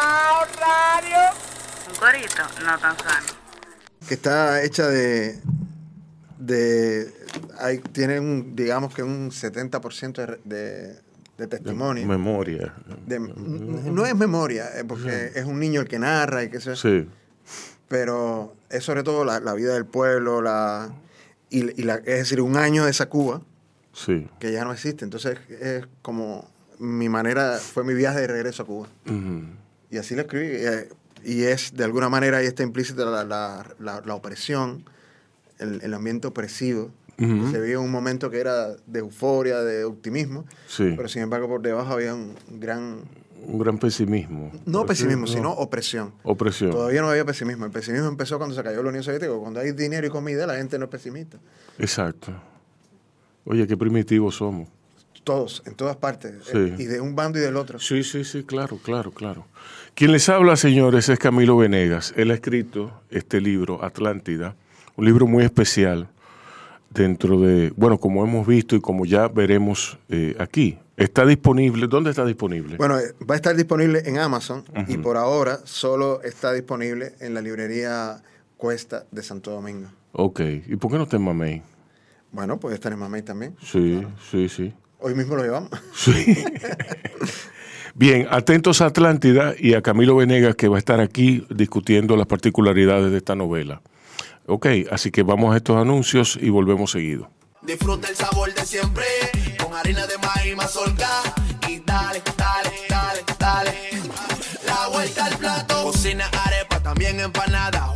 Radio. Un corito no tan sano. que está hecha de, de hay, tiene un, digamos que un 70% de, de, de testimonio. Memoria. De- no es memoria, eh, porque es un niño el que narra y qué sé yo, Sí. pero es sobre todo la, la vida del pueblo, la, y, y la, es decir, un año de esa Cuba Sí. que ya no existe. Entonces es como mi manera, fue mi viaje de regreso a Cuba. Ujú. Y así lo escribí. eh, y es, de alguna manera, ahí está implícita la, la, la- la opresión, el, el ambiente opresivo. Se vio un momento que era de euforia, de optimismo, Sí. pero sin embargo por debajo había un gran, Un gran pesimismo. no pesimismo, no. sino opresión. Opresión. Todavía no había pesimismo. El pesimismo empezó cuando se cayó la Unión Soviética. Cuando hay dinero y comida, la gente no es pesimista. Exacto. Oye, qué primitivos somos. Todos, en todas partes. Sí. eh, y de un bando y del otro. Sí, sí, sí, claro, claro, claro. Quien les habla, señores, es Camilo Venegas. Él ha escrito este libro, Atlántida, un libro muy especial dentro de, bueno, como hemos visto y como ya veremos eh, aquí. Está disponible, ¿dónde está disponible? Bueno, eh, va a estar disponible en Amazon y por ahora solo está disponible en la librería Cuesta de Santo Domingo. Ok, ¿y por qué no está en Mamey? Bueno, puede estar en Mamey también. Sí, sí, sí. Hoy mismo lo llevamos. Sí. Bien, atentos a Atlántida y a Camilo Venegas que va a estar aquí discutiendo las particularidades de esta novela. Ok, así que vamos a estos anuncios y volvemos seguido. Disfruta el sabor de siempre con harina de maíz mazorca y dale, dale, dale, dale. La vuelta al plato. Cocina arepa, también empanada.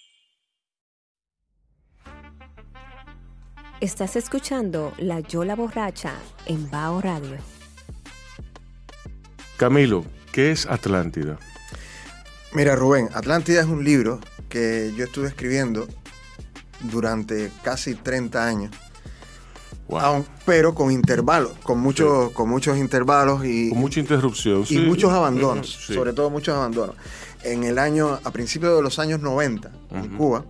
Estás escuchando La Yola Borracha en Bao Radio. Camilo, ¿qué es Atlántida? Mira, Rubén, Atlántida es un libro que yo estuve escribiendo durante casi 30 años. Wow. Aun- pero con intervalos, con muchos, con muchos intervalos y, Con mucha interrupción. y sí. muchos abandonos, Sí. sobre todo muchos abandonos. En el año, a principios de los años 90, en. Cuba,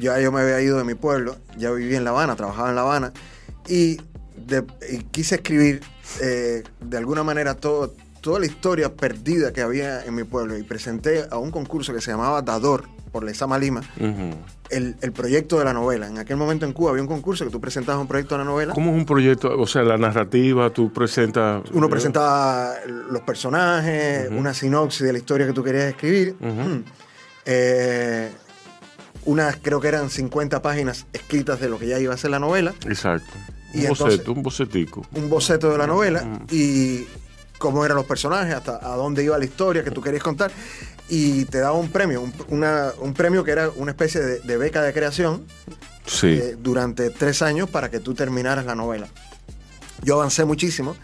ya yo me había ido de mi pueblo, ya vivía en La Habana, trabajaba en La Habana, y, de- y quise escribir eh, de alguna manera todo, toda la historia perdida que había en mi pueblo. Y presenté a un concurso que se llamaba Dador, por Lezama Lima, Ujú. el, el proyecto de la novela. En aquel momento en Cuba había un concurso que tú presentabas un proyecto de la novela. ¿Cómo es un proyecto? O sea, la narrativa, tú presentas... Uno presentaba los personajes, una sinopsis de la historia que tú querías escribir. Eh, unas, creo que eran 50 páginas escritas de lo que ya iba a ser la novela, Exacto. Y Un entonces- boceto, un bocetico. un boceto de la novela Ujú. y cómo eran los personajes, hasta a dónde iba la historia que tú querías contar. Y te daba un premio, un, una- un premio que era una especie de, de beca de creación Sí. eh, durante tres años para que tú terminaras la novela. Yo avancé muchísimo,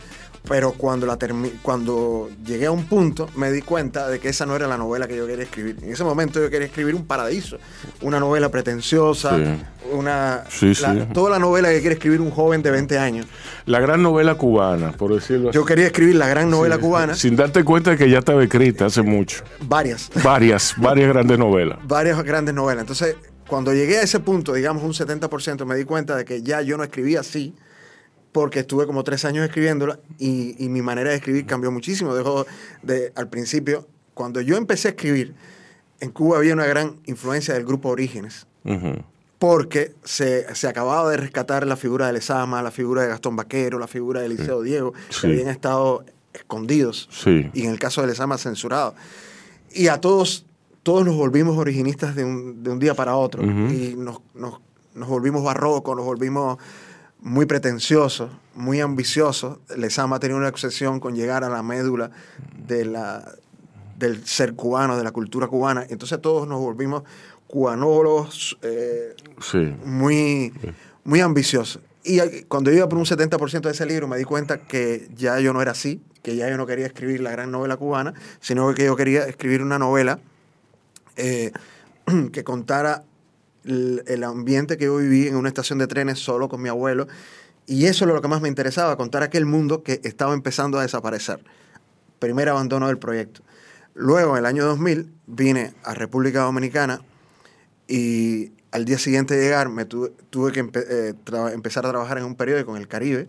pero cuando, la cuando llegué a un punto me di cuenta de que esa no era la novela que yo quería escribir. En ese momento yo quería escribir un paraíso, una novela pretenciosa, Sí. una, Sí, la- sí. toda la novela que quiere escribir un joven de 20 años. La gran novela cubana, por decirlo así. Yo quería escribir la gran novela cubana, Sin darte cuenta de que ya estaba escrita hace mucho. varias, Varias, varias grandes novelas. varias grandes novelas. Entonces, cuando llegué a ese punto, digamos un 70%, me di cuenta de que ya yo no escribía así, porque estuve como tres años escribiéndola y, y mi manera de escribir cambió muchísimo. Dejó de, al principio, cuando yo empecé a escribir, en Cuba había una gran influencia del grupo Orígenes, Ujú. porque se, se acababa de rescatar la figura de Lezama, la figura de Gastón Vaquero, la figura de Eliseo Diego, Sí. que habían estado escondidos Sí. y en el caso de Lezama censurado. Y a todos, todos nos volvimos originistas de un, de un día para otro. Ujú. Y nos, nos- nos volvimos barrocos, nos volvimos muy pretenciosos, muy ambiciosos. Lezama tenía una obsesión con llegar a la médula de la, del ser cubano, de la cultura cubana. Entonces todos nos volvimos cubanólogos, eh, Sí. muy, muy ambicioso. Y cuando yo iba por un 70% de ese libro me di cuenta que ya yo no era así, que ya yo no quería escribir la gran novela cubana, sino que yo quería escribir una novela eh, que contara el, el ambiente que yo viví en una estación de trenes solo con mi abuelo. Y eso es lo que más me interesaba, contar aquel mundo que estaba empezando a desaparecer. Primer abandono del proyecto. Luego, en el año 2000, vine a República Dominicana y al día siguiente de llegar me tuve, tuve que empe- eh, empezar a trabajar en un periódico en el Caribe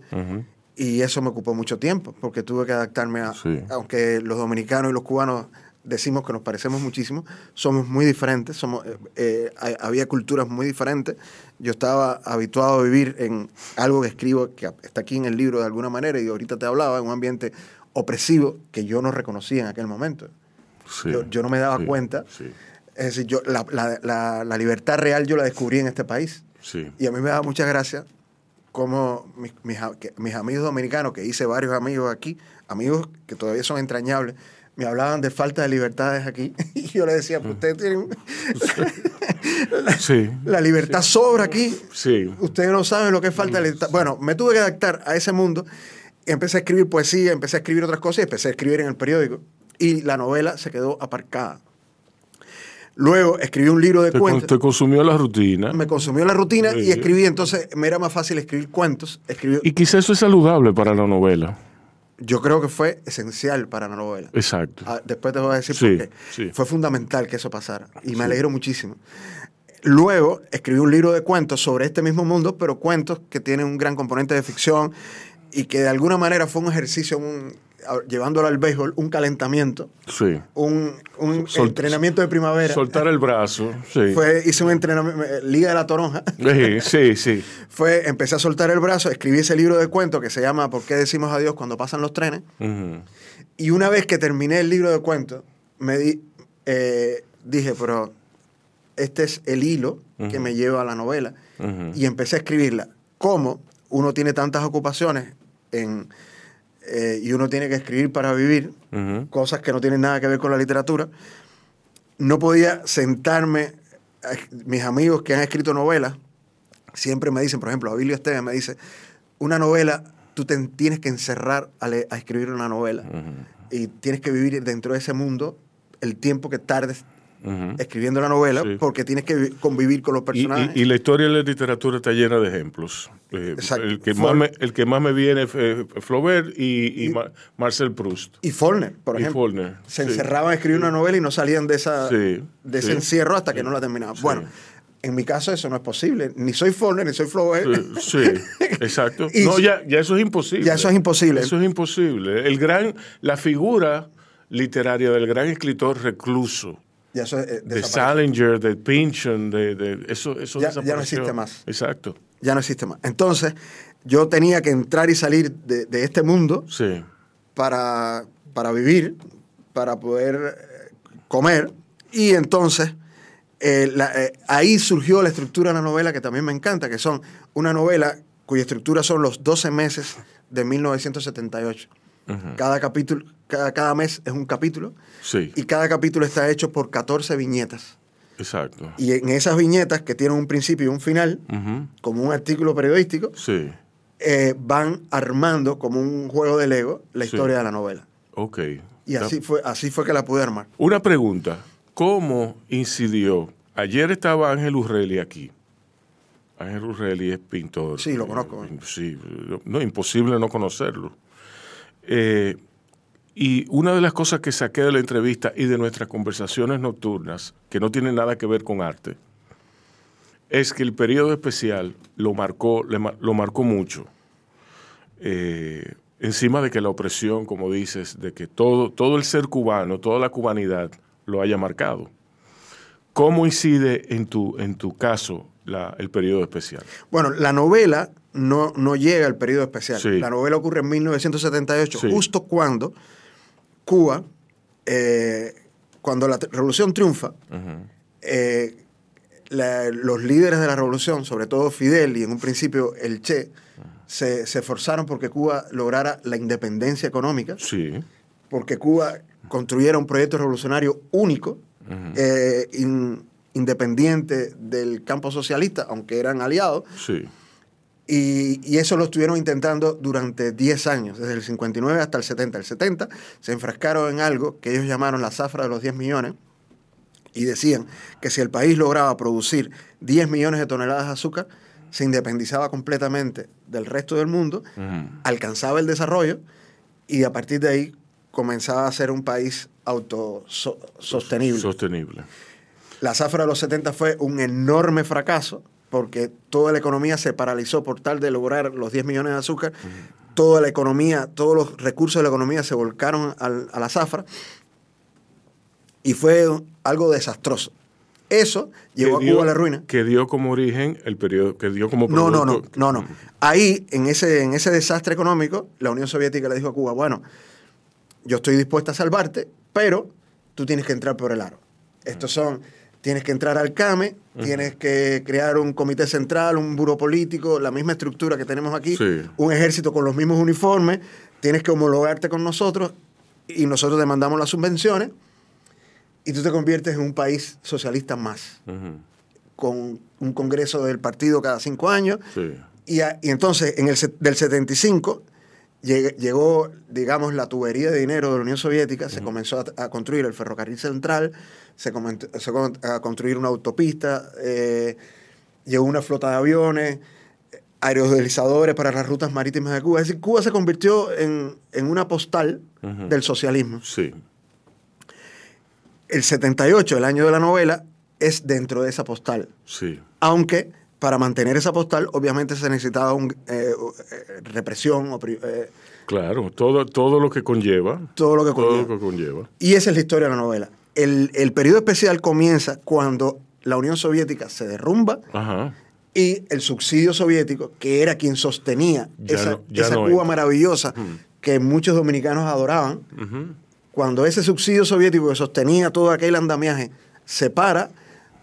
y eso me ocupó mucho tiempo porque tuve que adaptarme a, Sí. aunque los dominicanos y los cubanos decimos que nos parecemos muchísimo, somos muy diferentes, somos, eh, eh, había culturas muy diferentes. Yo estaba habituado a vivir en algo que escribo, que está aquí en el libro de alguna manera, y ahorita te hablaba, en un ambiente opresivo que yo no reconocía en aquel momento. Sí. Yo, yo no me daba Sí. cuenta. Sí. Es decir, yo, la, la- la- la libertad real yo la descubrí en este país. Y a mí me da mucha gracia como mis, mis, que- mis amigos dominicanos, que hice varios amigos aquí, amigos que todavía son entrañables, me hablaban de falta de libertades aquí. Y yo les decía, pues ustedes tienen... Sí. La libertad sobra aquí. Sí. Ustedes no saben lo que es falta de libertad. Bueno, me tuve que adaptar a ese mundo. Empecé a escribir poesía, empecé a escribir otras cosas y empecé a escribir en el periódico. Y la novela se quedó aparcada. Luego escribí un libro de Te, cuentos. te consumió la rutina. Me consumió la rutina y Sí. escribí. Entonces me era más fácil escribir cuentos. Escribí, Y quizá eso es saludable para la novela. Yo creo que fue esencial para la novela. Exacto. Ah, después te voy a decir Sí, por qué. sí. Fue fundamental que eso pasara y me alegro muchísimo. Luego escribí un libro de cuentos sobre este mismo mundo, pero cuentos que tienen un gran componente de ficción y que de alguna manera fue un ejercicio, un- llevándolo al béisbol, un calentamiento, Sí. un, un Sol- entrenamiento de primavera. Soltar el brazo. Sí. Fue, hice un entrenamiento, Liga de la Toronja. Sí, sí, sí. Fue, empecé a soltar el brazo, escribí ese libro de cuentos que se llama ¿Por qué decimos adiós cuando pasan los trenes? Y una vez que terminé el libro de cuentos, me di, eh, dije, pero este es el hilo que me lleva a la novela. Y empecé a escribirla. ¿Cómo uno tiene tantas ocupaciones en, eh, y uno tiene que escribir para vivir, cosas que no tienen nada que ver con la literatura? No podía sentarme. a- Mis amigos que han escrito novelas siempre me dicen, por ejemplo, Abilio Esteves me dice, una novela, tú te tienes que encerrar a escribir una novela y tienes que vivir dentro de ese mundo el tiempo que tardes Escribiendo la novela Sí. porque tienes que vi- convivir con los personajes. y- y la historia de la literatura está llena de ejemplos. Eh, Exacto. el, que más me, el que más me viene es eh, Flaubert y, y Ma- Marcel Proust. Y Faulkner, por Y ejemplo. Faulkner, Se sí. encerraban a escribir una novela y no salían de, esa, Sí, de ese encierro hasta que no la terminaban. Bueno, en mi caso eso no es posible. Ni soy Faulkner, ni soy Flaubert. Sí, sí, exacto. Y- no, ya, ya eso es imposible. Ya eso es imposible. Eso es imposible. El gran, la figura literaria del gran escritor recluso, Ya eso eh, de. Salinger, de Pynchon, de, de- eso, eso Ya- ya no existe más. Exacto. Ya no existe más. Entonces, yo tenía que entrar y salir de, de este mundo Sí. para, para vivir, para poder eh, comer. Y entonces, eh, la- eh, ahí surgió la estructura de la novela que también me encanta, que son una novela cuya estructura son los 12 meses de 1978. cada, capítulo, cada, cada mes es un capítulo Sí, y cada capítulo está hecho por 14 viñetas. exacto. Y en esas viñetas, que tienen un principio y un final, como un artículo periodístico, Sí, eh, van armando como un juego de Lego la Sí. historia de la novela. ok. Y así fue, así fue que la pude armar. Una pregunta. ¿Cómo incidió? Ayer estaba Ángel Urreli aquí. Ángel Urreli es pintor. Sí, lo conozco. Eh, Sí, no, imposible no conocerlo. Eh, y una de las cosas que saqué de la entrevista y de nuestras conversaciones nocturnas, que no tienen nada que ver con arte, es que el periodo especial lo marcó, lo marcó mucho. eh, encima de que la opresión, como dices, de que todo, todo el ser cubano, toda la cubanidad lo haya marcado. ¿Cómo incide en tu, en tu caso la- el periodo especial? Bueno, la novela no, no llega al periodo especial. Sí. La novela ocurre en 1978, Sí. justo cuando Cuba, eh, cuando la revolución triunfa, eh, la- los líderes de la revolución, sobre todo Fidel y en un principio el Che, se, se esforzaron porque Cuba lograra la independencia económica, Sí. porque Cuba construyera un proyecto revolucionario único, eh, in- independiente del campo socialista, aunque eran aliados, Sí. Y, y eso lo estuvieron intentando durante 10 años, desde el 59 hasta el 70. El 70 se enfrascaron en algo que ellos llamaron la zafra de los 10 millones y decían que si el país lograba producir 10 millones de toneladas de azúcar, se independizaba completamente del resto del mundo, alcanzaba el desarrollo y a partir de ahí comenzaba a ser un país autosostenible. Sostenible. La zafra de los 70 fue un enorme fracaso porque toda la economía se paralizó por tal de lograr los 10 millones de azúcar. Toda la economía, todos los recursos de la economía se volcaron al- a la zafra y fue algo desastroso. Eso llevó a Cuba a la ruina. Que dio como origen el periodo, que dio como No, no, no, no, no. Ahí, en ese, en ese desastre económico, la Unión Soviética le dijo a Cuba, bueno, yo estoy dispuesta a salvarte, pero tú tienes que entrar por el aro. Estos son, tienes que entrar al CAME, tienes que crear un comité central, un buro político, la misma estructura que tenemos aquí, Sí. un ejército con los mismos uniformes, tienes que homologarte con nosotros y nosotros te mandamos las subvenciones y tú te conviertes en un país socialista más, con un congreso del partido cada cinco años. Sí. Y, a- y entonces, en el del 75, llegue- llegó, digamos, la tubería de dinero de la Unión Soviética, se comenzó a, a construir el ferrocarril central, se comenzó a construir una autopista, eh, llegó una flota de aviones, aerodeslizadores para las rutas marítimas de Cuba. Es decir, Cuba se convirtió en, en una postal del socialismo. Sí. El 78, el año de la novela, es dentro de esa postal. Sí. Aunque para mantener esa postal, obviamente se necesitaba un, eh, eh, represión, opri- eh, Claro, todo, todo lo que conlleva. todo lo que Todo conlleva. lo que conlleva. Y esa es la historia de la novela. El, el periodo especial comienza cuando la Unión Soviética se derrumba Ajá. y el subsidio soviético, que era quien sostenía Ya esa, no- esa no Cuba maravillosa que muchos dominicanos adoraban, cuando ese subsidio soviético que sostenía todo aquel andamiaje se para,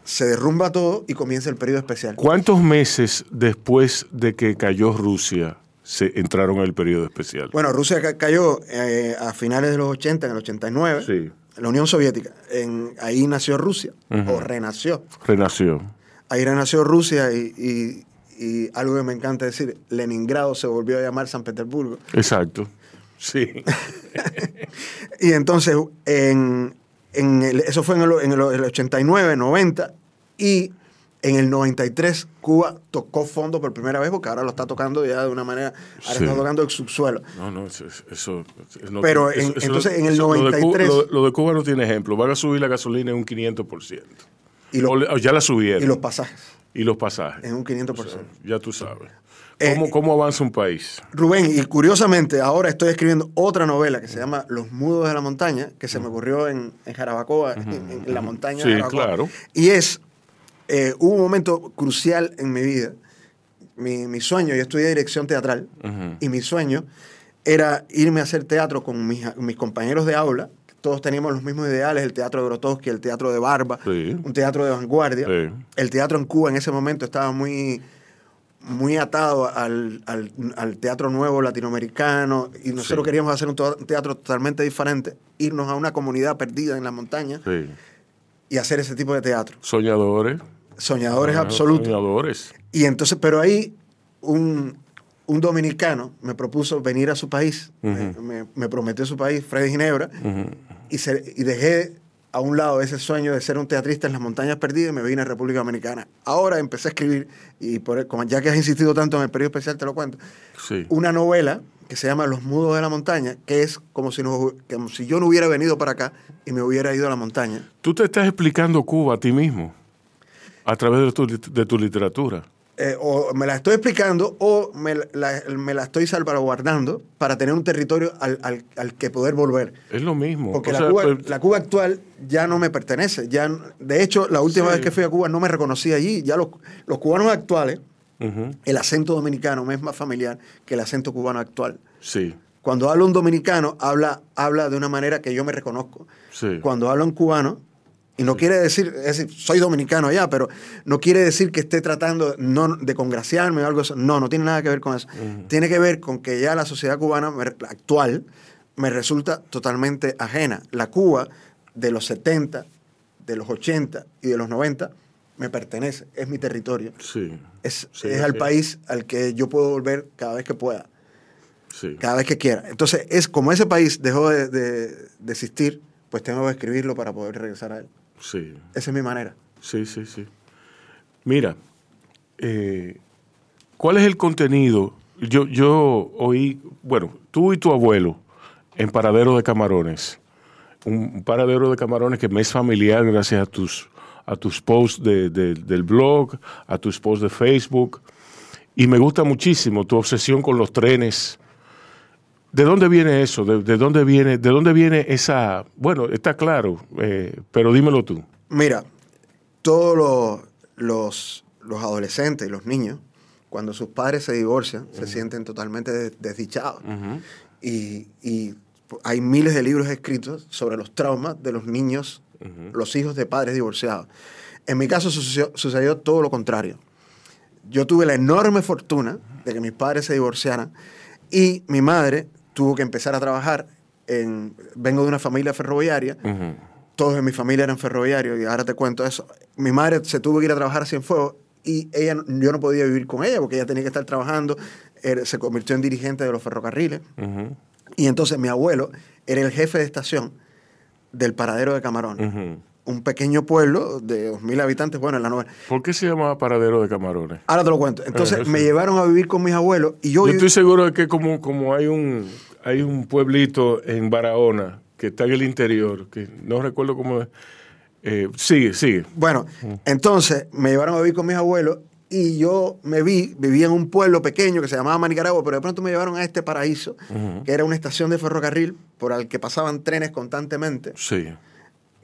se derrumba todo y comienza el periodo especial. ¿Cuántos meses después de que cayó Rusia se entraron en el periodo especial? Bueno, Rusia ca- cayó eh, a finales de los 80, en el 89, Sí. la Unión Soviética. En, ahí nació Rusia, o renació. Renació. Ahí renació Rusia y, y- y algo que me encanta decir, Leningrado se volvió a llamar San Petersburgo. Exacto. Sí. Y entonces, en, en el- eso fue en el, en el- el 89, 90, y en el 93 Cuba tocó fondo por primera vez, porque ahora lo está tocando ya de una manera, ahora Sí. está tocando el subsuelo. No, no, eso. eso- eso no Pero en- entonces, en el lo de Cu- 93 Lo de, lo de Cuba no tiene ejemplo. Van a subir la gasolina en un 500%. Y, O ya la subieron. y los pasajes, Y los pasajes. en un 500%. O sea, ya tú sabes. Eh, ¿Cómo, cómo avanza un país? Rubén, y curiosamente ahora estoy escribiendo otra novela que se llama Los Mudos de la Montaña, que se me ocurrió en, en Jarabacoa, en, en la montaña Sí, de Jarabacoa. claro. Y es, eh, un momento crucial en mi vida. Mi, mi sueño, yo estudié dirección teatral, Ujú. y mi sueño era irme a hacer teatro con mis, mis compañeros de aula. Todos teníamos los mismos ideales, el teatro de Grotowski, el teatro de Barba, Sí. un teatro de vanguardia. Sí. El teatro en Cuba en ese momento estaba muy, muy atado al, al- al teatro nuevo latinoamericano y nosotros Sí. queríamos hacer un, teatro totalmente diferente, irnos a una comunidad perdida en la montaña Sí. y hacer ese tipo de teatro. Soñadores. Soñadores Ah, absolutos. Soñadores. Y entonces, pero ahí un, un dominicano me propuso venir a su país, me- me, me prometió su país, Freddy Ginebra, y, se- y dejé a un lado ese sueño de ser un teatrista en las montañas perdidas y me vine a República Dominicana. Ahora empecé a escribir, y por, como ya que has insistido tanto en el periodo especial, te lo cuento, Sí. una novela que se llama Los Mudos de la Montaña, que es como si, no- como si yo no hubiera venido para acá y me hubiera ido a la montaña. Tú te estás explicando Cuba a ti mismo a través de tu, lit- de tu literatura. Eh, o me la estoy explicando o me la, me la estoy salvaguardando para tener un territorio al, al- al que poder volver. Es lo mismo. Porque O la, sea, Cuba, pues, la Cuba actual ya no me pertenece. Ya, de hecho, la última Sí. vez que fui a Cuba no me reconocí allí. Ya los, los cubanos actuales, el acento dominicano me es más familiar que el acento cubano actual. Sí, Cuando habla un dominicano, habla, habla de una manera que yo me reconozco. sí. Cuando habla un cubano, y no quiere decir, es decir, soy dominicano ya, pero no quiere decir que esté tratando no, de congraciarme o algo así. No, no tiene nada que ver con eso. Tiene que ver con que ya la sociedad cubana actual me resulta totalmente ajena. La Cuba de los 70, de los 80 y de los 90 me pertenece, es mi territorio. Sí. Es, Sí, es al sí. país al que yo puedo volver cada vez que pueda Sí. cada vez que quiera. Entonces, es como ese país dejó de, de- de existir, pues tengo que escribirlo para poder regresar a él. Sí. Esa es mi manera. Sí, sí, sí. Mira, eh, ¿cuál es el contenido? Yo, yo oí, bueno, tú y tu abuelo en Paradero de Camarones. Un, paradero de camarones que me es familiar gracias a tus, a tus posts de- de- del blog, a tus posts de Facebook. Y me gusta muchísimo tu obsesión con los trenes. ¿De dónde viene eso? ¿De, de dónde viene, de dónde viene esa? Bueno, está claro, eh, pero dímelo tú. Mira, todos los, los, los adolescentes y los niños, cuando sus padres se divorcian, se sienten totalmente de- desdichados. y, y hay miles de libros escritos sobre los traumas de los niños, los hijos de padres divorciados. En mi caso sucedió, sucedió todo lo contrario. Yo tuve la enorme fortuna de que mis padres se divorciaran y mi madre tuvo que empezar a trabajar en... Vengo de una familia ferroviaria, todos en mi familia eran ferroviarios y ahora te cuento eso. Mi madre se tuvo que ir a trabajar a Cienfuegos y ella, yo no podía vivir con ella porque ella tenía que estar trabajando, se convirtió en dirigente de los ferrocarriles. Y entonces mi abuelo era el jefe de estación del paradero de Camarón. Un pequeño pueblo de 2.000 habitantes, bueno, en la novela. ¿Por qué se llamaba Paradero de Camarones? Ahora te lo cuento. Entonces Eh, me llevaron a vivir con mis abuelos y yo... Yo estoy seguro de que como, como hay un hay un pueblito en Barahona que está en el interior, que no recuerdo cómo es. Eh, sigue, sigue. Bueno, entonces me llevaron a vivir con mis abuelos y yo me vi, vivía en un pueblo pequeño que se llamaba Manicaragua, pero de pronto me llevaron a este paraíso, que era una estación de ferrocarril por el que pasaban trenes constantemente. Sí.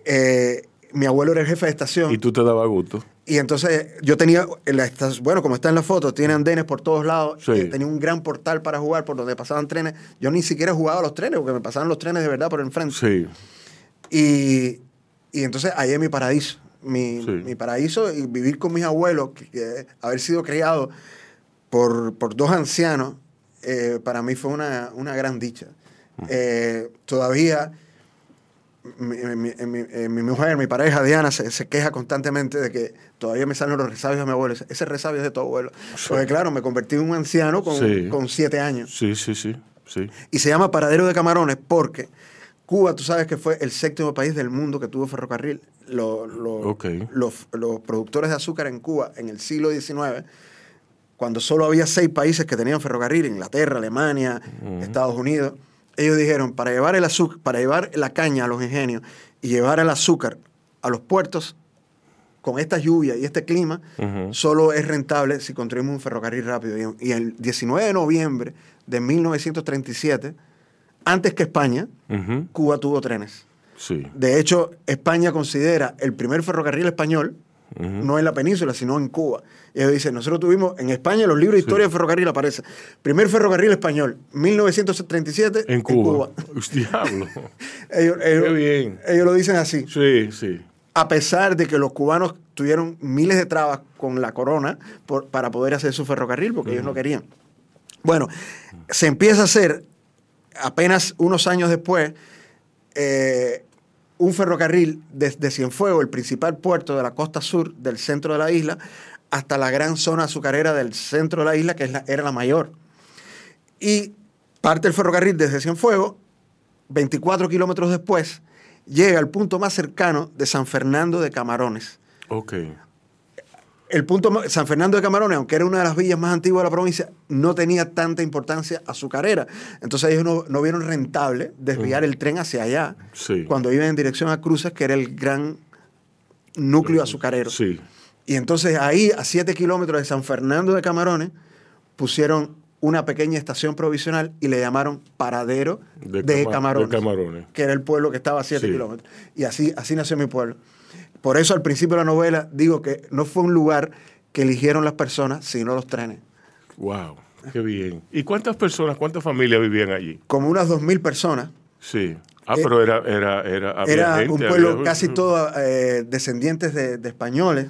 Eh, mi abuelo era el jefe de estación. Y tú te dabas gusto. Y entonces yo tenía, en la bueno, como está en la foto, tiene andenes por todos lados. Sí. eh, tenía un gran portal para jugar por donde pasaban trenes. Yo ni siquiera jugaba a los trenes porque me pasaban los trenes de verdad por enfrente. Sí. Y, y entonces ahí es mi paraíso. Mi, Sí. mi paraíso y vivir con mis abuelos, que, que haber sido criado por, por dos ancianos, eh, para mí fue una, una gran dicha. Eh, todavía mi, mi- mi- eh, mi mujer, mi pareja Diana, se, se queja constantemente de que todavía me salen los resabios de mi abuelo. Ese- resabio es de tu abuelo. Porque claro, me convertí en un anciano con, Sí. con siete años. Sí, sí, sí. sí. Y se llama Paradero de Camarones porque Cuba, tú sabes que fue el séptimo país del mundo que tuvo ferrocarril. Lo- lo- Ok. los, los productores de azúcar en Cuba en el siglo XIX, cuando solo había seis países que tenían ferrocarril, Inglaterra, Alemania, Estados Unidos, ellos dijeron, para llevar el azúcar, para llevar la caña a los ingenios y llevar el azúcar a los puertos, con esta lluvia y este clima, solo es rentable si construimos un ferrocarril rápido. Y, el 19 de noviembre de 1937, antes que España. Cuba tuvo trenes. Sí. De hecho, España considera el primer ferrocarril español, No en la península, sino en Cuba. Y ellos dicen, nosotros tuvimos, en España, en los libros de historia de ferrocarril aparece, primer ferrocarril español, 1937, En Cuba. Diablo. Ellos, ellos- Qué bien. ellos lo dicen así. Sí, sí. A pesar de que los cubanos tuvieron miles de trabas con la corona por- para poder hacer su ferrocarril, porque ellos no querían. Bueno, se empieza a hacer, apenas unos años después, eh, un ferrocarril desde Cienfuegos, el principal puerto de la costa sur del centro de la isla, hasta la gran zona azucarera del centro de la isla, que es era la mayor. Y parte el ferrocarril desde Cienfuegos, 24 kilómetros después, llega al punto más cercano de San Fernando de Camarones. Ok. El punto San Fernando de Camarones, aunque era una de las villas más antiguas de la provincia, no tenía tanta importancia azucarera. Entonces ellos no, no vieron rentable desviar el tren hacia allá Sí. cuando iban en dirección a Cruces, que era el gran núcleo azucarero. Sí. Y entonces ahí, a 7 kilómetros de San Fernando de Camarones, pusieron una pequeña estación provisional y le llamaron Paradero De de, Cama- Camarones, de Camarones. que era el pueblo que estaba a 7 Sí. kilómetros. Y así, así nació mi pueblo. Por eso al principio de la novela digo que no fue un lugar que eligieron las personas, sino los trenes. Wow, qué bien. ¿Y cuántas personas, cuántas familias vivían allí? Como unas 2.000 personas. Sí. Ah, Eh, pero era, era, era, Era gente, un pueblo había- casi todo eh, descendientes de, de españoles.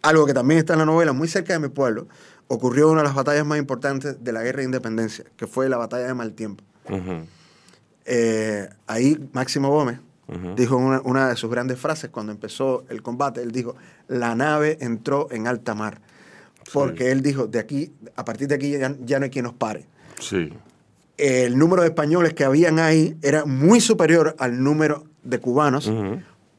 Algo que también está en la novela, muy cerca de mi pueblo, ocurrió una de las batallas más importantes de la guerra de independencia, que fue la batalla de Maltiempo. Ujú. Eh, ahí Máximo Gómez Dijo una, una de sus grandes frases cuando empezó el combate. Él dijo, la nave entró en alta mar. Porque él dijo, de aquí, a partir de aquí ya, ya no hay quien nos pare. Sí. El número de españoles que habían ahí era muy superior al número de cubanos.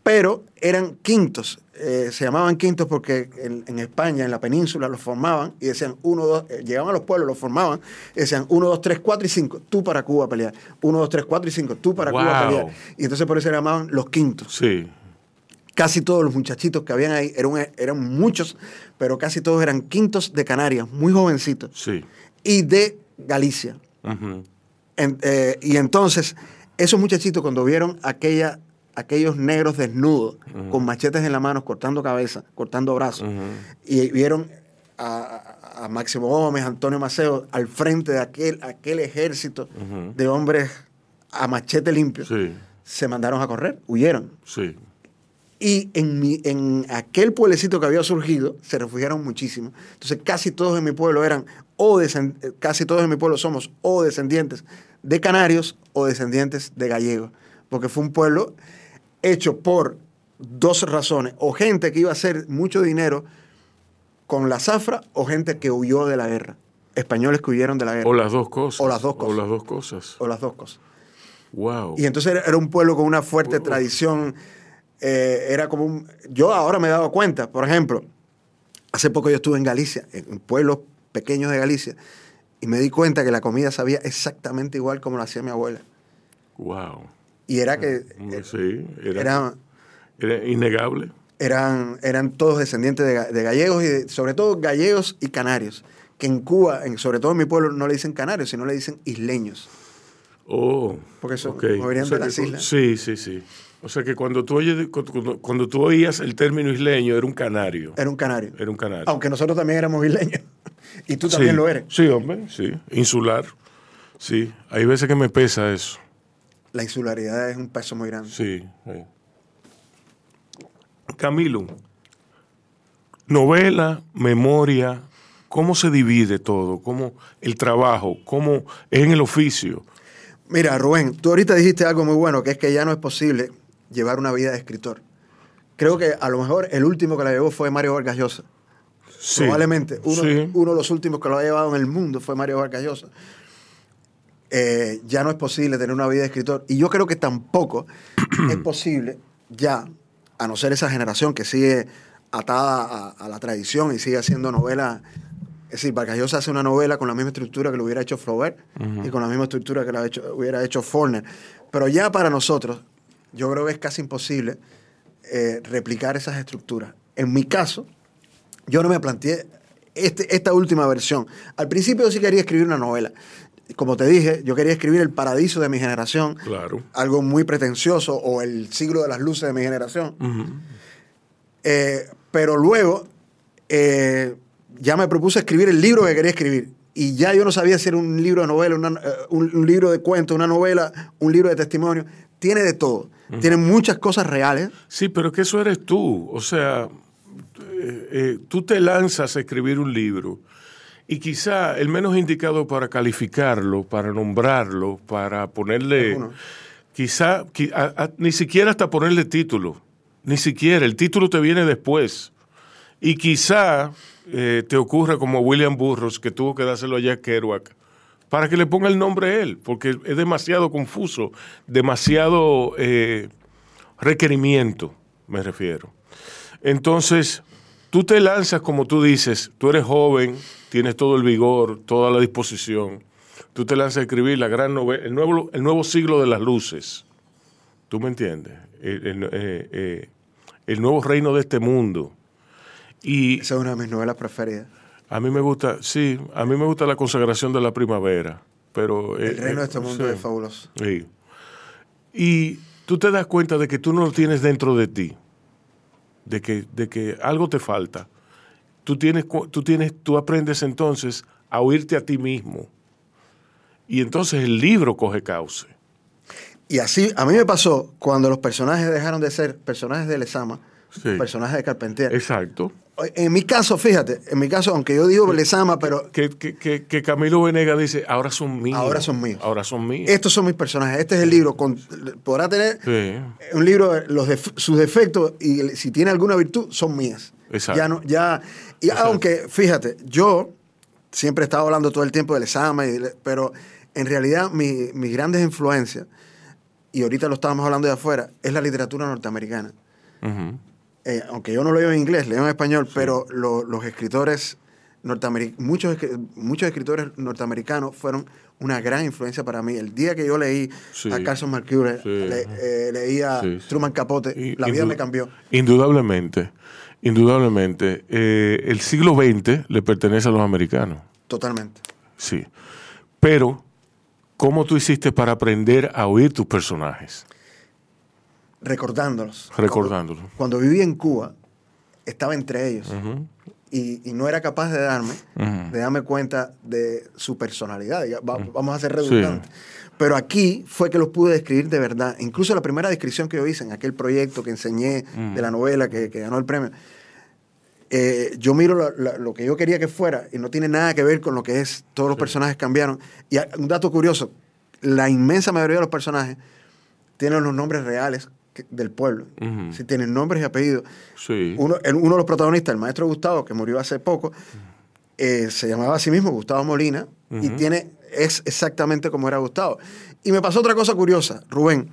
Pero eran quintos. Eh, se llamaban quintos porque en, en España, en la península, los formaban y decían uno, dos, eh, llegaban a los pueblos, los formaban, y decían uno, dos, tres, cuatro y cinco, tú para Cuba a pelear. Uno, dos, tres, cuatro y cinco, tú para Cuba a pelear. Y entonces por eso se llamaban los quintos. Sí. Casi todos los muchachitos que habían ahí, eran, eran muchos, pero casi todos eran quintos de Canarias, muy jovencitos, Sí. y de Galicia. En- eh, y entonces, esos muchachitos cuando vieron aquella, aquellos negros desnudos, con machetes en la mano, cortando cabeza, cortando brazos, y vieron a, a- Máximo Gómez, Antonio Maceo, al frente de aquel, aquel ejército de hombres a machete limpio, Sí. se mandaron a correr, huyeron. Sí. Y en, mi, en aquel pueblecito que había surgido, se refugiaron muchísimo. Entonces, casi todos en mi pueblo eran, o casi todos en mi pueblo somos o descendientes de canarios o descendientes de gallegos. Porque fue un pueblo hecho por dos razones. O gente que iba a hacer mucho dinero con la zafra, o gente que huyó de la guerra. Españoles que huyeron de la guerra. O las dos cosas. O las dos cosas. O las dos cosas. o las dos cosas. Wow. Y entonces era, un pueblo con una fuerte tradición. eh, era como un. Yo ahora me he dado cuenta, por ejemplo, hace poco yo estuve en Galicia, en pueblos pequeños de Galicia, y me di cuenta que la comida sabía exactamente igual como lo hacía mi abuela. Wow. Y era que Mm, Sí. Era, era- era innegable. eran, eran todos descendientes de, ga- de gallegos y de- sobre todo gallegos y canarios. Que en Cuba, en- sobre todo en mi pueblo, no le dicen canarios, sino le dicen isleños. Oh. Porque son- ok. como venían O sea de las que islas. Sí, sí, sí. O sea que cuando tú, oyes, cuando, cuando- cuando tú oías el término isleño, era un canario. Era un canario. Era un canario. Aunque nosotros también éramos isleños. y tú también Sí, lo eres. Sí, hombre, sí. Insular. Sí. Hay veces que me pesa eso. La insularidad es un peso muy grande. Sí. sí. Camilo, novela, memoria, ¿cómo se divide todo? ¿Cómo el trabajo? ¿Cómo es en el oficio? Mira, Rubén, tú ahorita dijiste algo muy bueno, que es que ya no es posible llevar una vida de escritor. Creo que a lo mejor el último que la llevó fue Mario Vargas Llosa. Sí. Probablemente uno, Sí. uno de los últimos que lo ha llevado en el mundo fue Mario Vargas Llosa. Eh, ya no es posible tener una vida de escritor. Y yo creo que tampoco es posible ya, a no ser esa generación que sigue atada a, a la tradición y sigue haciendo novelas. Es decir, Vargas Llosa hace una novela con la misma estructura que lo hubiera hecho Flaubert y con la misma estructura que la hecho- hubiera hecho Faulkner. Pero ya para nosotros, yo creo que es casi imposible eh, replicar esas estructuras. En mi caso, yo no me planteé este, esta última versión. Al principio yo sí quería escribir una novela. Como te dije, yo quería escribir El paraíso de mi generación, Claro. algo muy pretencioso, o El siglo de las luces de mi generación. Eh, pero luego eh, ya me propuse escribir el libro que quería escribir. Y ya yo no sabía si era un libro de novela, una- eh, un, un libro de cuentos, una novela, un libro de testimonio. Tiene de todo. Tiene muchas cosas reales. Sí, pero que eso eres tú. O sea, eh, tú te lanzas a escribir un libro y quizá el menos indicado para calificarlo, para nombrarlo, para ponerle, Alguno. quizá qui- a- a- ni siquiera hasta ponerle título, ni siquiera, el título te viene después. Y quizá eh, te ocurra como William Burroughs, que tuvo que dárselo a Jack Kerouac, para que le ponga el nombre él, porque es demasiado confuso, demasiado eh, requerimiento, me refiero. Entonces, tú te lanzas como tú dices, tú eres joven, tienes todo el vigor, toda la disposición, tú te lanzas a escribir la gran novela, el nuevo, el nuevo siglo de las luces, ¿tú me entiendes? El, el- eh, eh, el nuevo reino de este mundo. Y Esa es una de mis novelas preferidas. a mí me gusta, sí, a mí me gusta la consagración de la primavera, pero... eh, El reino de este eh, mundo sí. es fabuloso. Sí. Y tú te das cuenta de que tú no lo tienes dentro de ti, de que, de que algo te falta. Tú tienes, tú tienes, tú aprendes entonces a oírte a ti mismo. Y entonces el libro coge cauce. Y así, a mí me pasó cuando los personajes dejaron de ser personajes de Lezama, Sí. personajes de Carpentier. Exacto. En mi caso, fíjate, en mi caso, aunque yo digo Lezama, pero Que, que, que, que Camilo Venega dice, ahora son míos. Ahora son míos. Ahora son míos. estos son mis personajes. Este es el libro. Con, podrá tener Sí. un libro, los def- sus defectos y si tiene alguna virtud, son mías. Exacto. Ya no, ya, y Exacto. aunque, fíjate, yo siempre he estado hablando todo el tiempo del examen, y de- pero en realidad mi- mis grandes influencias, y ahorita lo estábamos hablando de afuera, es la literatura norteamericana. Ujú. Eh, aunque yo no lo leo en inglés, leo en español, pero lo- los escritores norteamericanos, muchos, escri- muchos escritores norteamericanos fueron una gran influencia para mí. El día que yo leí Sí. a Carson McCullers, Sí. le- eh, leí a Sí. Truman Capote, Y- la vida me cambió. Indudablemente. Indudablemente. Eh, el siglo XX le pertenece a los americanos. Totalmente. Sí. Pero, ¿cómo tú hiciste para aprender a oír tus personajes? Recordándolos. Recordándolos. Cuando, cuando viví en Cuba, estaba entre ellos. y, y no era capaz de darme, de darme cuenta de su personalidad. Va- Vamos a ser redundantes. Sí. Pero aquí fue que los pude describir de verdad. Incluso la primera descripción que yo hice en aquel proyecto que enseñé de la novela que, que ganó el premio, eh, yo miro la- la- lo que yo quería que fuera y no tiene nada que ver con lo que es. Todos los personajes cambiaron. Y un dato curioso, la inmensa mayoría de los personajes tienen los nombres reales del pueblo. Si tienen nombres y apellidos. Sí. Uno, de los protagonistas, el maestro Gustavo, que murió hace poco, eh, se llamaba a sí mismo Gustavo Molina y tiene, es exactamente como era Gustavo. Y me pasó otra cosa curiosa, Rubén.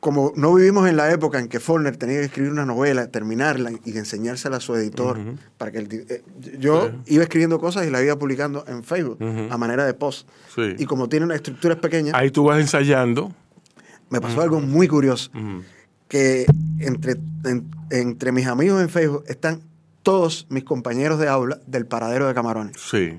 Como no vivimos en la época en que Faulkner tenía que escribir una novela, terminarla y enseñársela a su editor, para que el eh, yo iba escribiendo cosas y la iba publicando en Facebook a manera de post. Sí. Y como tiene unas estructuras pequeñas, Ahí tú vas ensayando. Me pasó algo muy curioso, que entre, en- entre mis amigos en Facebook están todos mis compañeros de aula del paradero de Camarones. Sí.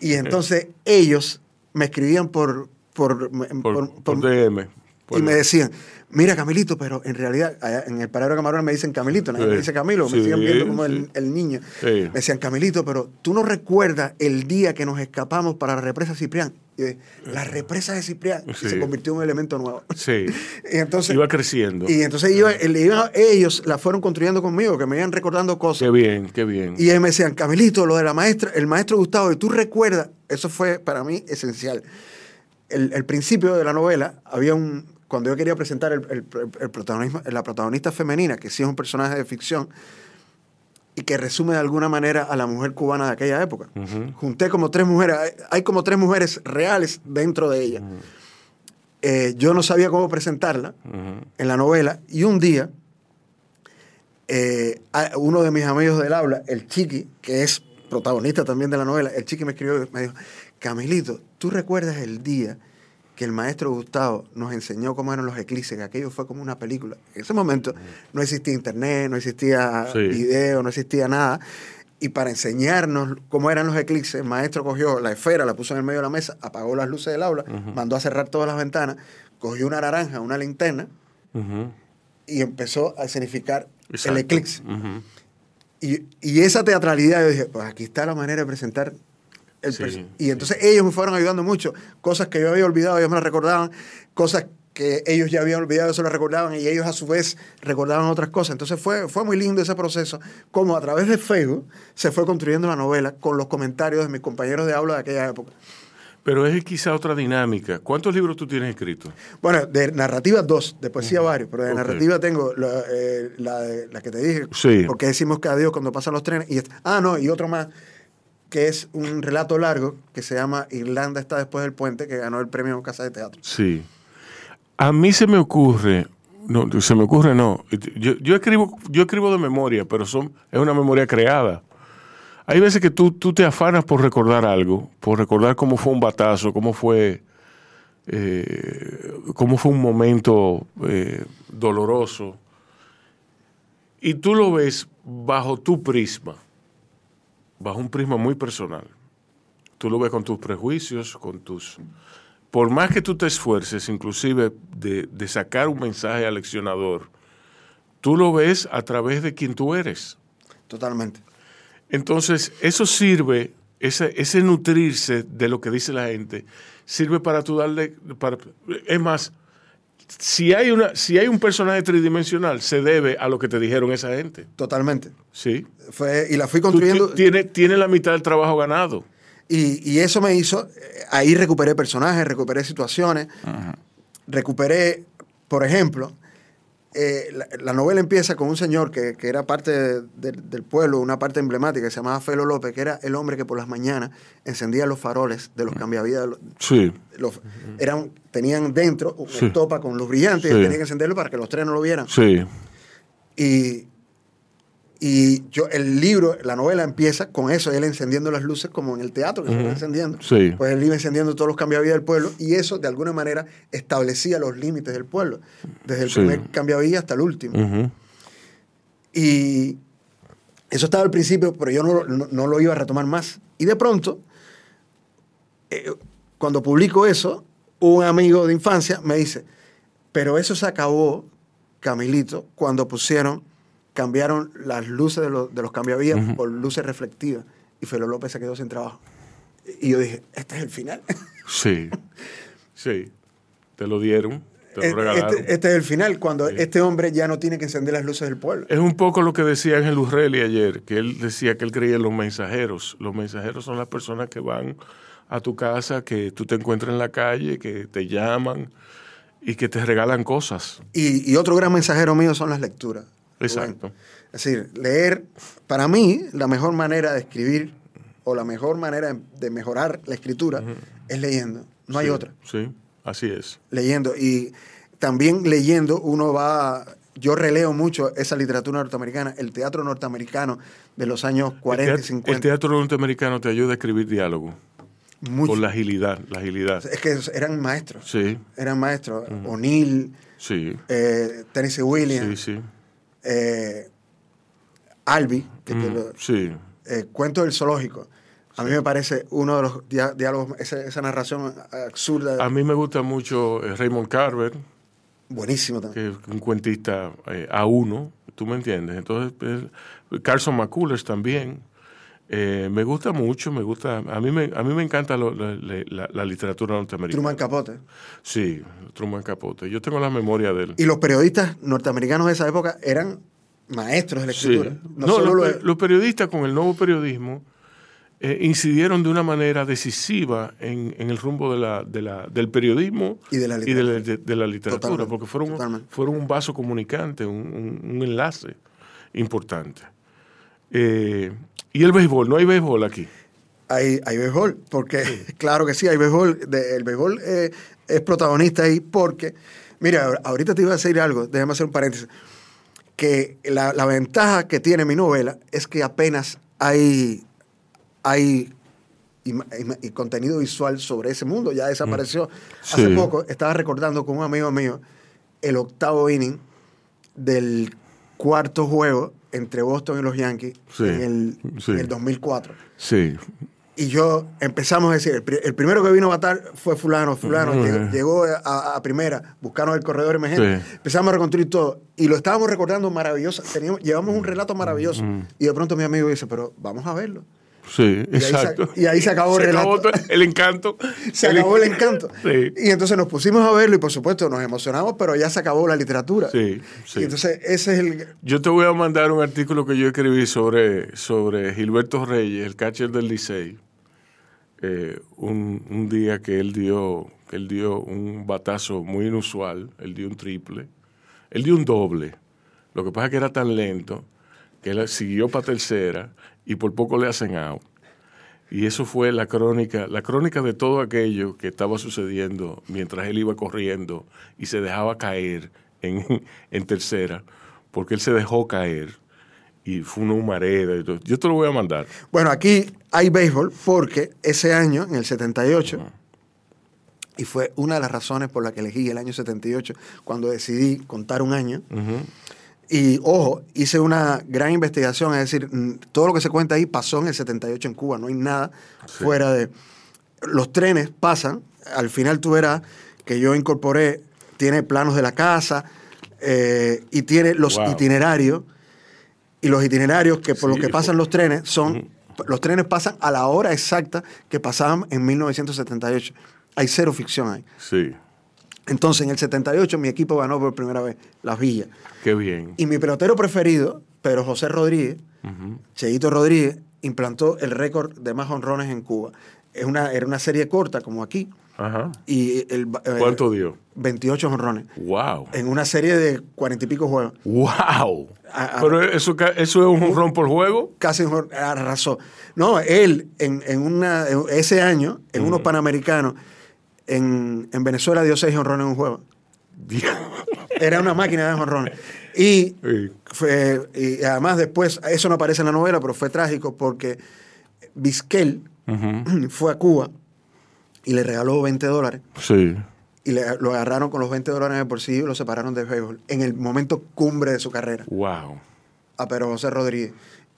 Y entonces ellos me escribían por... por, Por, por- por por- DM. Y me decían, mira Camilito, pero en realidad allá en el paradero de Camarones me dicen Camilito, nadie Sí. me dice Camilo, me siguen viendo como sí. el, el niño. Me decían, Camilito, pero tú no recuerdas el día que nos escapamos para la represa Ciprián. Y la represa de Ciprián se convirtió en un elemento nuevo. Sí. Y entonces, Iba creciendo. y entonces iba- iban- ellos la fueron construyendo conmigo, que me iban recordando cosas. Qué bien, qué bien. Y ellos me decían, Camilito, lo de la maestra, el maestro Gustavo, y tú recuerdas, eso fue para mí esencial. El, el principio de la novela, había un, cuando yo quería presentar el, el- el protagonismo, la protagonista femenina, que sí es un personaje de ficción, y que resume de alguna manera a la mujer cubana de aquella época. Junté como tres mujeres, hay, como tres mujeres reales dentro de ella. Eh, yo no sabía cómo presentarla en la novela, y un día eh, uno de mis amigos del aula, el Chiqui, que es protagonista también de la novela, el Chiqui me escribió me dijo, Camilito, ¿tú recuerdas el día que el maestro Gustavo nos enseñó cómo eran los eclipses? Que aquello fue como una película. En ese momento no existía internet, no existía Sí. video, no existía nada. Y para enseñarnos cómo eran los eclipses, el maestro cogió la esfera, la puso en el medio de la mesa, apagó las luces del aula, mandó a cerrar todas las ventanas, cogió una naranja, una linterna y empezó a Exacto. el eclipse. Y, y esa teatralidad, yo dije, pues aquí está la manera de presentar el Sí, perso- Y entonces ellos me fueron ayudando mucho. Cosas que yo había olvidado, ellos me las recordaban. Cosas que ellos ya habían olvidado, se las recordaban. Y ellos a su vez recordaban otras cosas. Entonces fue, fue muy lindo ese proceso. Como a través de Facebook se fue construyendo la novela con los comentarios de mis compañeros de aula de aquella época. Pero es quizá otra dinámica. ¿Cuántos libros tú tienes escritos? Bueno, de narrativa dos, de poesía varios, pero de narrativa tengo la, eh, la, que te dije, Sí. porque decimos que adiós cuando pasan los trenes. Y, ah, no, y otro más, que es un relato largo que se llama Irlanda está después del puente, que ganó el premio Casa de Teatro. Sí. A mí se me ocurre, no, se me ocurre no. Yo, yo escribo, yo escribo de memoria, pero son, es una memoria creada. Hay veces que tú, tú te afanas por recordar algo, por recordar cómo fue un batazo, cómo fue, eh, cómo fue un momento eh, doloroso. y tú lo ves bajo tu prisma, bajo un prisma muy personal. Tú lo ves con tus prejuicios, con tus... Por más que tú te esfuerces, inclusive de, de sacar un mensaje aleccionador, tú lo ves a través de quien tú eres. Totalmente. Entonces, eso sirve, ese, ese nutrirse de lo que dice la gente, sirve para tú darle... Para, es más, si hay, una, si hay un personaje tridimensional, se debe a lo que te dijeron esa gente. Totalmente. Sí. Fue, y la fui construyendo. ti- tiene, tiene la mitad del trabajo ganado. Y, y eso me hizo, eh, ahí recuperé personajes, recuperé situaciones, recuperé, por ejemplo, eh, la, la novela empieza con un señor que, que era parte de- del- del pueblo, una parte emblemática, que se llamaba Felo López, que era el hombre que por las mañanas encendía los faroles de los cambiavidas. los- Sí. los- eran, tenían dentro una Sí. estopa con luz brillante y tenían que encenderlo para que los trenes no lo vieran. Sí. Y, y yo, el libro, la novela empieza con eso, él encendiendo las luces como en el teatro que se van encendiendo. Sí. Pues él iba encendiendo todos los cambiavías del pueblo y eso de alguna manera establecía los límites del pueblo, desde el Sí. primer cambiavía hasta el último. Y eso estaba al principio, pero yo no, no- no lo iba a retomar más. Y de pronto, eh, cuando publico eso, un amigo de infancia me dice, pero eso se acabó, Camilito, cuando pusieron, cambiaron las luces de los, de los cambiavías por luces reflectivas y Felo López se quedó sin trabajo. Y yo dije, este es el final. Sí. Sí. Te lo dieron, te lo regalaron. Este, este es el final, cuando este hombre ya no tiene que encender las luces del pueblo. Es un poco lo que decía Ángel Urrelli ayer, que él decía que él creía en los mensajeros. Los mensajeros son las personas que van a tu casa, que tú te encuentras en la calle, que te llaman y que te regalan cosas. Y, y otro gran mensajero mío son las lecturas. Exacto. Es decir, leer, para mí, la mejor manera de escribir o la mejor manera de mejorar la escritura es leyendo. No hay otra. Sí, así es. Leyendo. Y también leyendo uno va... Yo releo mucho esa literatura norteamericana, el teatro norteamericano de los años 40 y el, teatro, 50. el teatro norteamericano te ayuda a escribir diálogo. mucho. Por la agilidad, la agilidad. Es que eran maestros. Sí, Eran maestros. O'Neill, sí, eh, Tennessee Williams, sí, sí. Eh, Albi, que Mm, lo- sí. eh, Cuento del Zoológico. A mí me parece uno de los diálogos, esa, esa narración absurda, A mí me gusta mucho eh, Raymond Carver, buenísimo también. que es un cuentista eh, a uno, tú me entiendes. Entonces, Carson McCullers también. Eh, me gusta mucho, me gusta, a mí me, a mí me encanta lo- la, la- la literatura norteamericana. Truman Capote. Sí, Truman Capote. Yo tengo la memoria de él. Y los periodistas norteamericanos de esa época eran maestros de la Sí. escritura. No, No, solo los, lo- pe- los periodistas con el nuevo periodismo eh, incidieron de una manera decisiva en, en el rumbo de la, de la, del periodismo Y de la literatura. de- de la literatura, Totalmente, porque fueron, totalmente. fueron un vaso comunicante, un, un- un enlace importante. Eh, y el béisbol, no hay béisbol aquí. hay, hay béisbol, porque claro que sí, hay béisbol. De- el béisbol eh, es protagonista ahí porque, mira, ahorita te iba a decir algo, déjame hacer un paréntesis, que la, la ventaja que tiene mi novela es que apenas hay, hay y contenido visual sobre ese mundo, ya desapareció. Hace Sí. poco estaba recordando con un amigo mío el octavo inning del cuarto juego entre Boston y los Yankees Sí, en, el, sí. en el 2004. Sí, Y yo empezamos a decir, el, pri- el primero que vino a matar fue fulano, fulano, llegó, llegó a, a primera, buscaron el corredor emergente, Sí. empezamos a reconstruir todo y lo estábamos recordando maravilloso, teníamos, llevamos un relato maravilloso y de pronto mi amigo dice, pero vamos a verlo. Sí, Y ahí se- exacto. y ahí se acabó el relato. acabó el encanto. Se acabó el encanto. Sí. Y entonces nos pusimos a verlo y por supuesto nos emocionamos, pero ya se acabó la literatura. Sí, sí. Y entonces ese es el... Yo te voy a mandar un artículo que yo escribí sobre, sobre Gilberto Reyes, el catcher del Licey. Eh, un, un día que él dio que él dio un batazo muy inusual, él dio un triple, él dio un doble. Lo que pasa es que era tan lento que él siguió para tercera y por poco le hacen out. Y eso fue la crónica, la crónica de todo aquello que estaba sucediendo mientras él iba corriendo y se dejaba caer en, en tercera, porque él se dejó caer y fue una humareda. y todo. Yo te lo voy a mandar. Bueno, aquí hay béisbol porque ese año, en el 78, y fue una de las razones por la que elegí el año 78, cuando decidí contar un año, Y ojo, hice una gran investigación, es decir, todo lo que se cuenta ahí pasó en el 78 en Cuba, no hay nada fuera de... Los trenes pasan, al final tú verás que yo incorporé, tiene planos de la casa eh, y tiene los Wow. itinerarios, y los itinerarios que por Sí, los que pasan los trenes son... Los trenes pasan a la hora exacta que pasaban en 1978. Hay cero ficción ahí. Sí, Entonces, en el 78 mi equipo ganó por primera vez las villas. qué bien. Y mi pelotero preferido, Pedro José Rodríguez. Cheito Rodríguez, implantó el récord de más honrones en Cuba. Es una, era una serie corta, como aquí. Ajá. Y el, eh, ¿Cuánto dio? 28 honrones. Wow. En una serie de cuarenta y pico juegos. Wow. Pero eso, eso es un ron por juego. Casi un arrasó. No, él, en, en una, ese año, en unos panamericanos, en, en Venezuela dio seis honrones en un juego. Era una máquina de honrones. Y, fue, y además después, eso no aparece en la novela, pero fue trágico porque Vizquel fue a Cuba y le regaló 20 dólares. Sí. Y le- lo agarraron con los 20 dólares en el bolsillo y lo separaron del béisbol en el momento cumbre de su carrera, Wow. a Pedro José Rodríguez.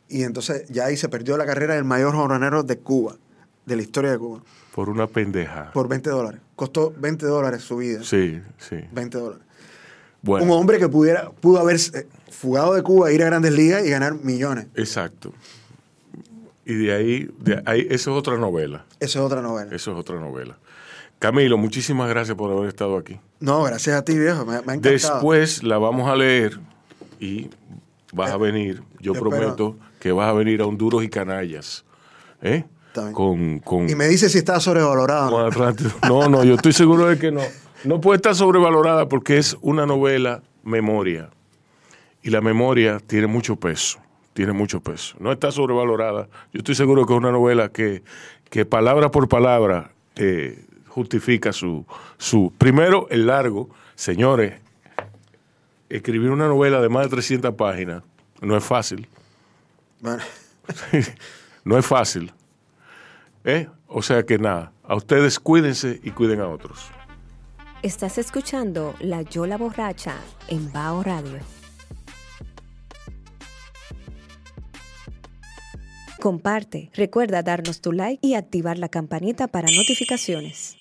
Y entonces ya ahí se perdió la carrera del mayor jonronero de Cuba, de la historia de Cuba, Por una pendeja. por 20 dólares. Costó 20 dólares su vida. Sí, sí. 20 dólares. Bueno, Un hombre que pudiera, pudo haber eh, fugado de Cuba, ir a grandes ligas y ganar millones. exacto. Y de ahí, de ahí, eso es otra novela. Eso es otra novela. Eso es otra novela. Camilo, muchísimas gracias por haber estado aquí. No, gracias a ti, viejo. Me, me ha encantado. Después la vamos a leer y vas a venir. Yo Eh, espero. prometo que vas a venir a Honduros y Canallas. ¿Eh? Con, con, Y me dice si está Atlántico. No, no, yo estoy seguro de que no. No puede estar sobrevalorada porque es una novela memoria. Y la memoria tiene mucho peso. Tiene mucho peso. No está sobrevalorada. Yo estoy seguro que es una novela que, que palabra por palabra eh, justifica su, su. Primero, el largo. Señores, escribir una novela de más de 300 páginas no es fácil. Bueno, no es fácil. ¿Eh? O sea que nada, a ustedes cuídense y cuiden a otros. Estás escuchando La Yola Borracha en Bao Radio. Comparte, recuerda darnos tu like y activar la campanita para notificaciones.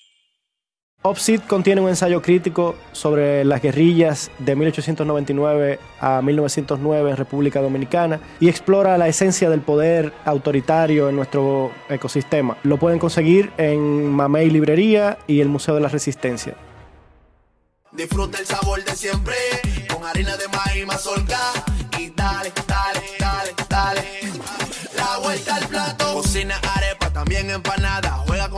Opsit contiene un ensayo crítico sobre las guerrillas de 1899 a 1909 en República Dominicana y explora la esencia del poder autoritario en nuestro ecosistema. Lo pueden conseguir en Mamey Librería y el Museo de la Resistencia. Disfruta el sabor de siempre con harina de maíz mazorca y dale, dale, dale, dale. La vuelta al plato. Cocina arepa, también empanada.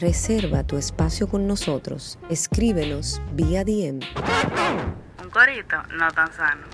Reserva tu espacio con nosotros. Escríbenos vía DM. Un corito no tan sano.